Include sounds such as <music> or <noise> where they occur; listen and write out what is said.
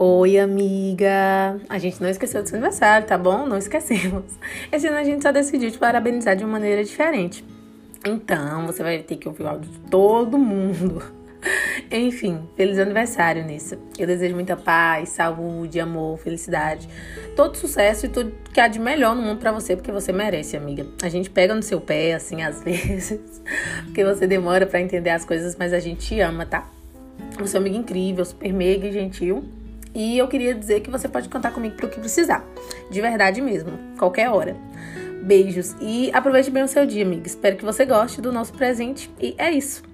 Oi, amiga! A gente não esqueceu do seu aniversário, tá bom? Não esquecemos. Esse ano a gente só decidiu te parabenizar de uma maneira diferente. Então, você vai ter que ouvir o áudio de todo mundo. <laughs> Enfim, feliz aniversário nisso. Eu desejo muita paz, saúde, amor, felicidade, todo sucesso e tudo que há de melhor no mundo para você, porque você merece, amiga. A gente pega no seu pé, assim, às <laughs> vezes, porque você demora para entender as coisas, mas a gente te ama, tá? Você é uma amiga incrível, super mega e gentil. E eu queria dizer que você pode contar comigo para o que precisar. De verdade mesmo, qualquer hora. Beijos e aproveite bem o seu dia, amiga. Espero que você goste do nosso presente. E é isso.